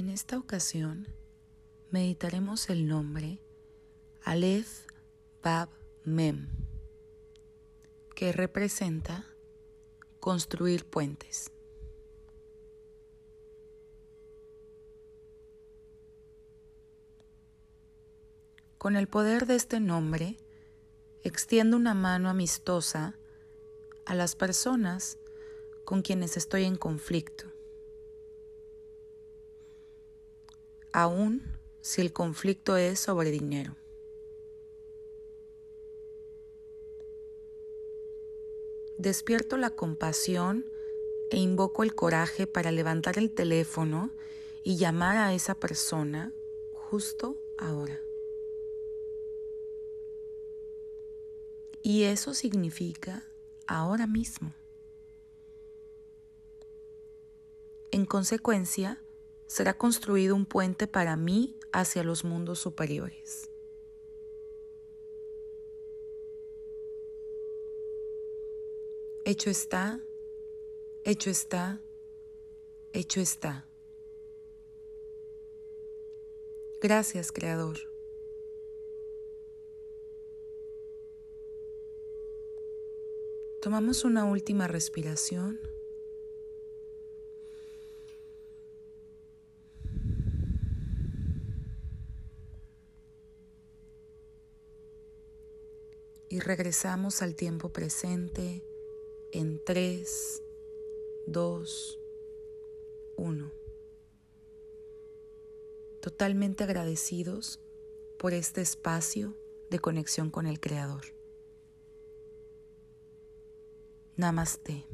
En esta ocasión meditaremos el nombre Aleph Bab Mem, que representa construir puentes. Con el poder de este nombre, extiendo una mano amistosa a las personas con quienes estoy en conflicto. Aún si el conflicto es sobre dinero. Despierto la compasión e invoco el coraje para levantar el teléfono y llamar a esa persona justo ahora. Y eso significa ahora mismo. En consecuencia, será construido un puente para mí hacia los mundos superiores. Hecho está, hecho está, hecho está. Gracias, Creador. Tomamos una última respiración. Y regresamos al tiempo presente en 3, 2, 1. Totalmente agradecidos por este espacio de conexión con el Creador. Namaste.